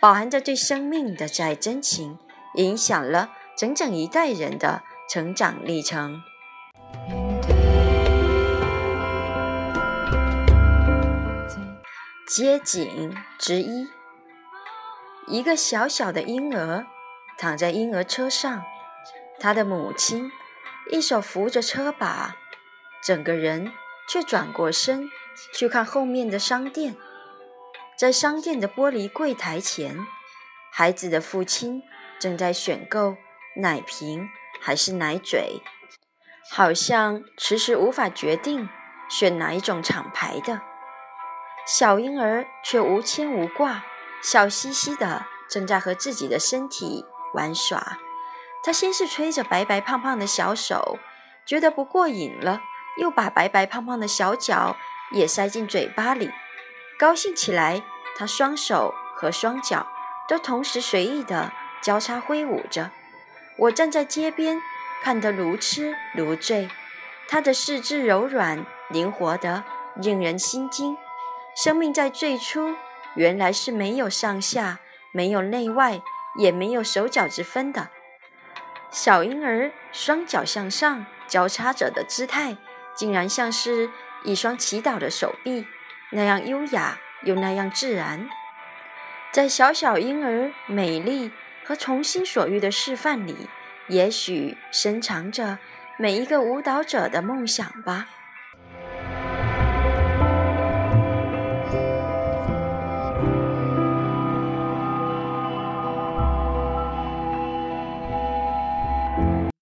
饱含着对生命的再真情，影响了整整一代人的成长历程。街景之一：一个小小的婴儿躺在婴儿车上，他的母亲一手扶着车把，整个人却转过身去看后面的商店。在商店的玻璃柜台前，孩子的父亲正在选购奶瓶还是奶嘴，好像迟迟无法决定选哪一种厂牌的。小婴儿却无牵无挂，笑嘻嘻的正在和自己的身体玩耍。他先是吹着白白胖胖的小手，觉得不过瘾了，又把白白胖胖的小脚也塞进嘴巴里。高兴起来，他双手和双脚都同时随意地交叉挥舞着。我站在街边，看得如痴如醉。他的四肢柔软灵活得令人心惊。生命在最初原来是没有上下、没有内外、也没有手脚之分的。小婴儿双脚向上交叉着的姿态，竟然像是一双祈祷的手臂。那样优雅又那样自然，在小小婴儿美丽和从心所欲的示范里，也许深藏着每一个舞蹈者的梦想吧。